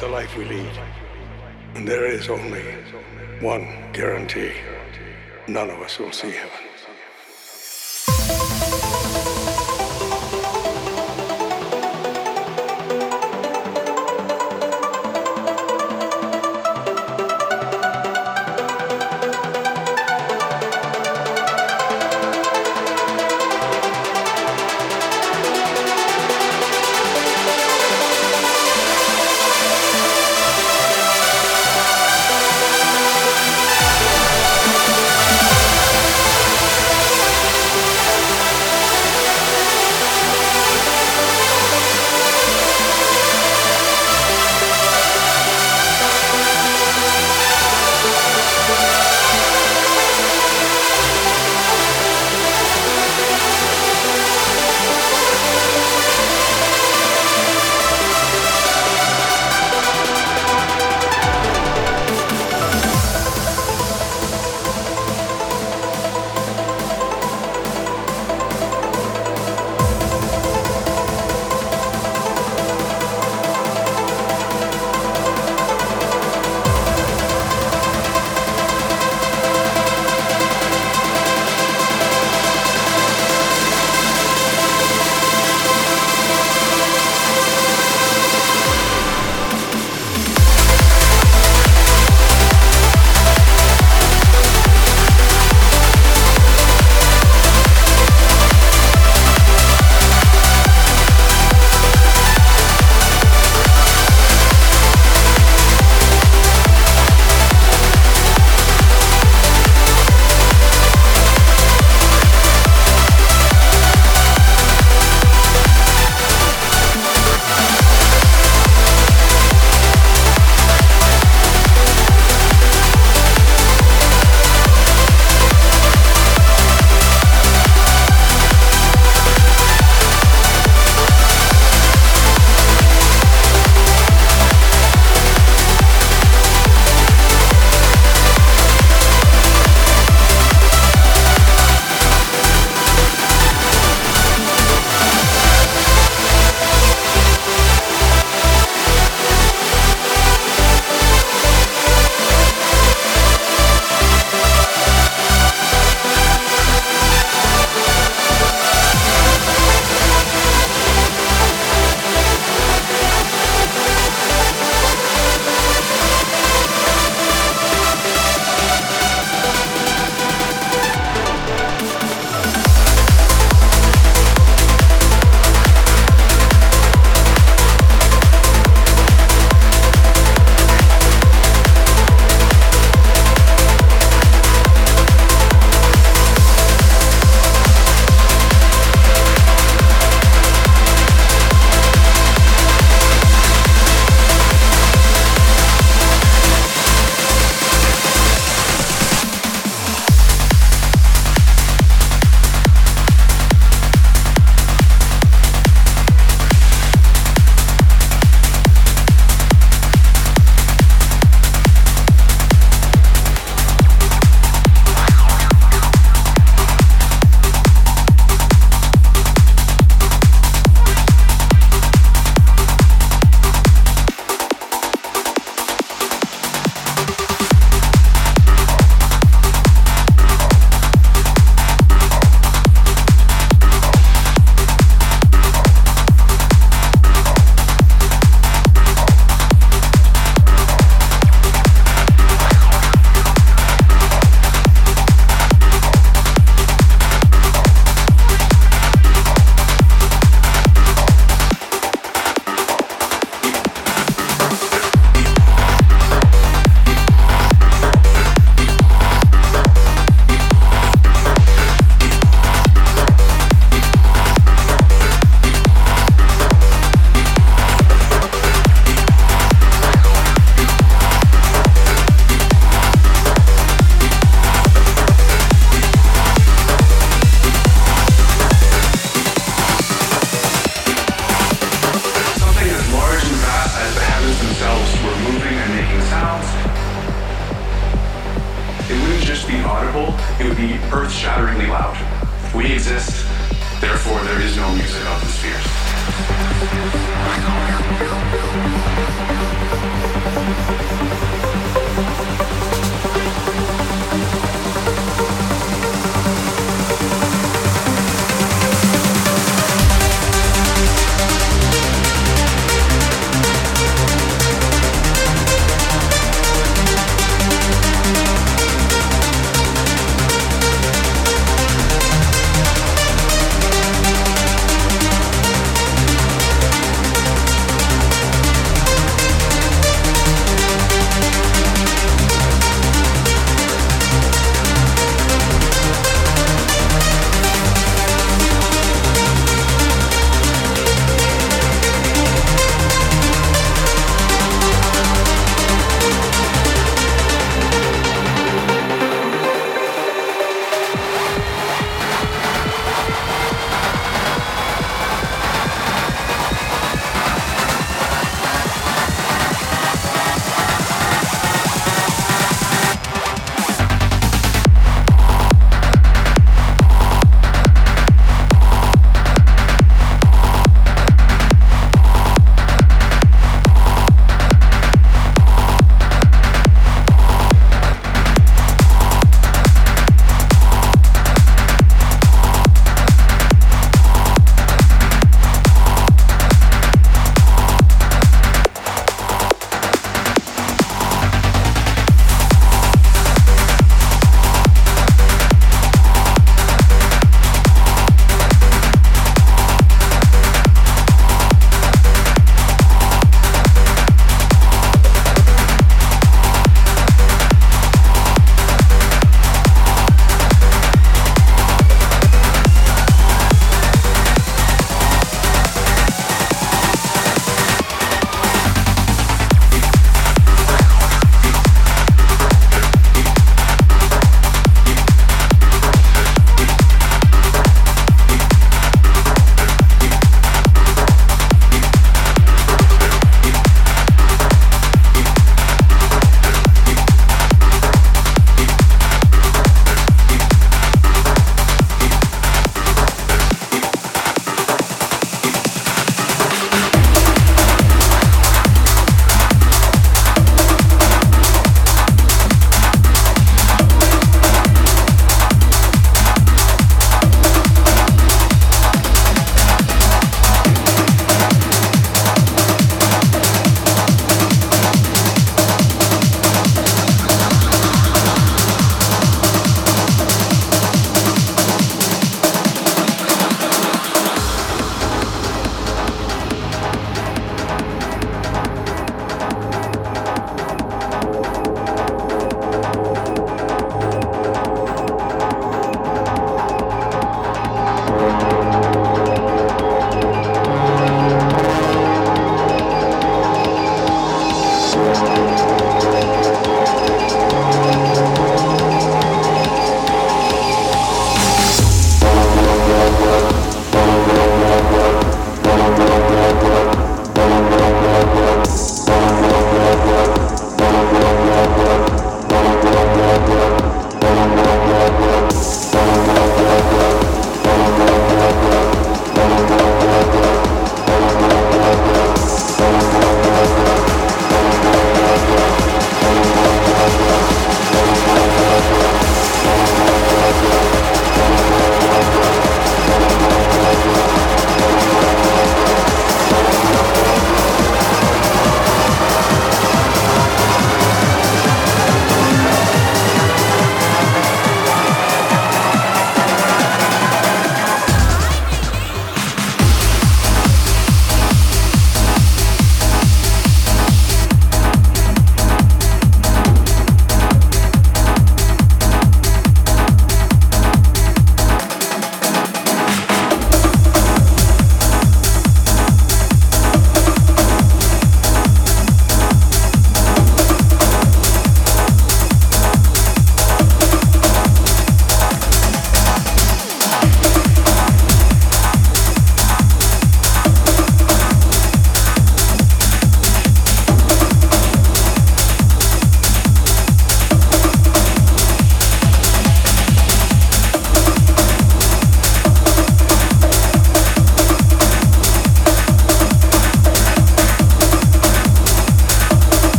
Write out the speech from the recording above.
the life we lead. And there is only one guarantee. None of us will see him.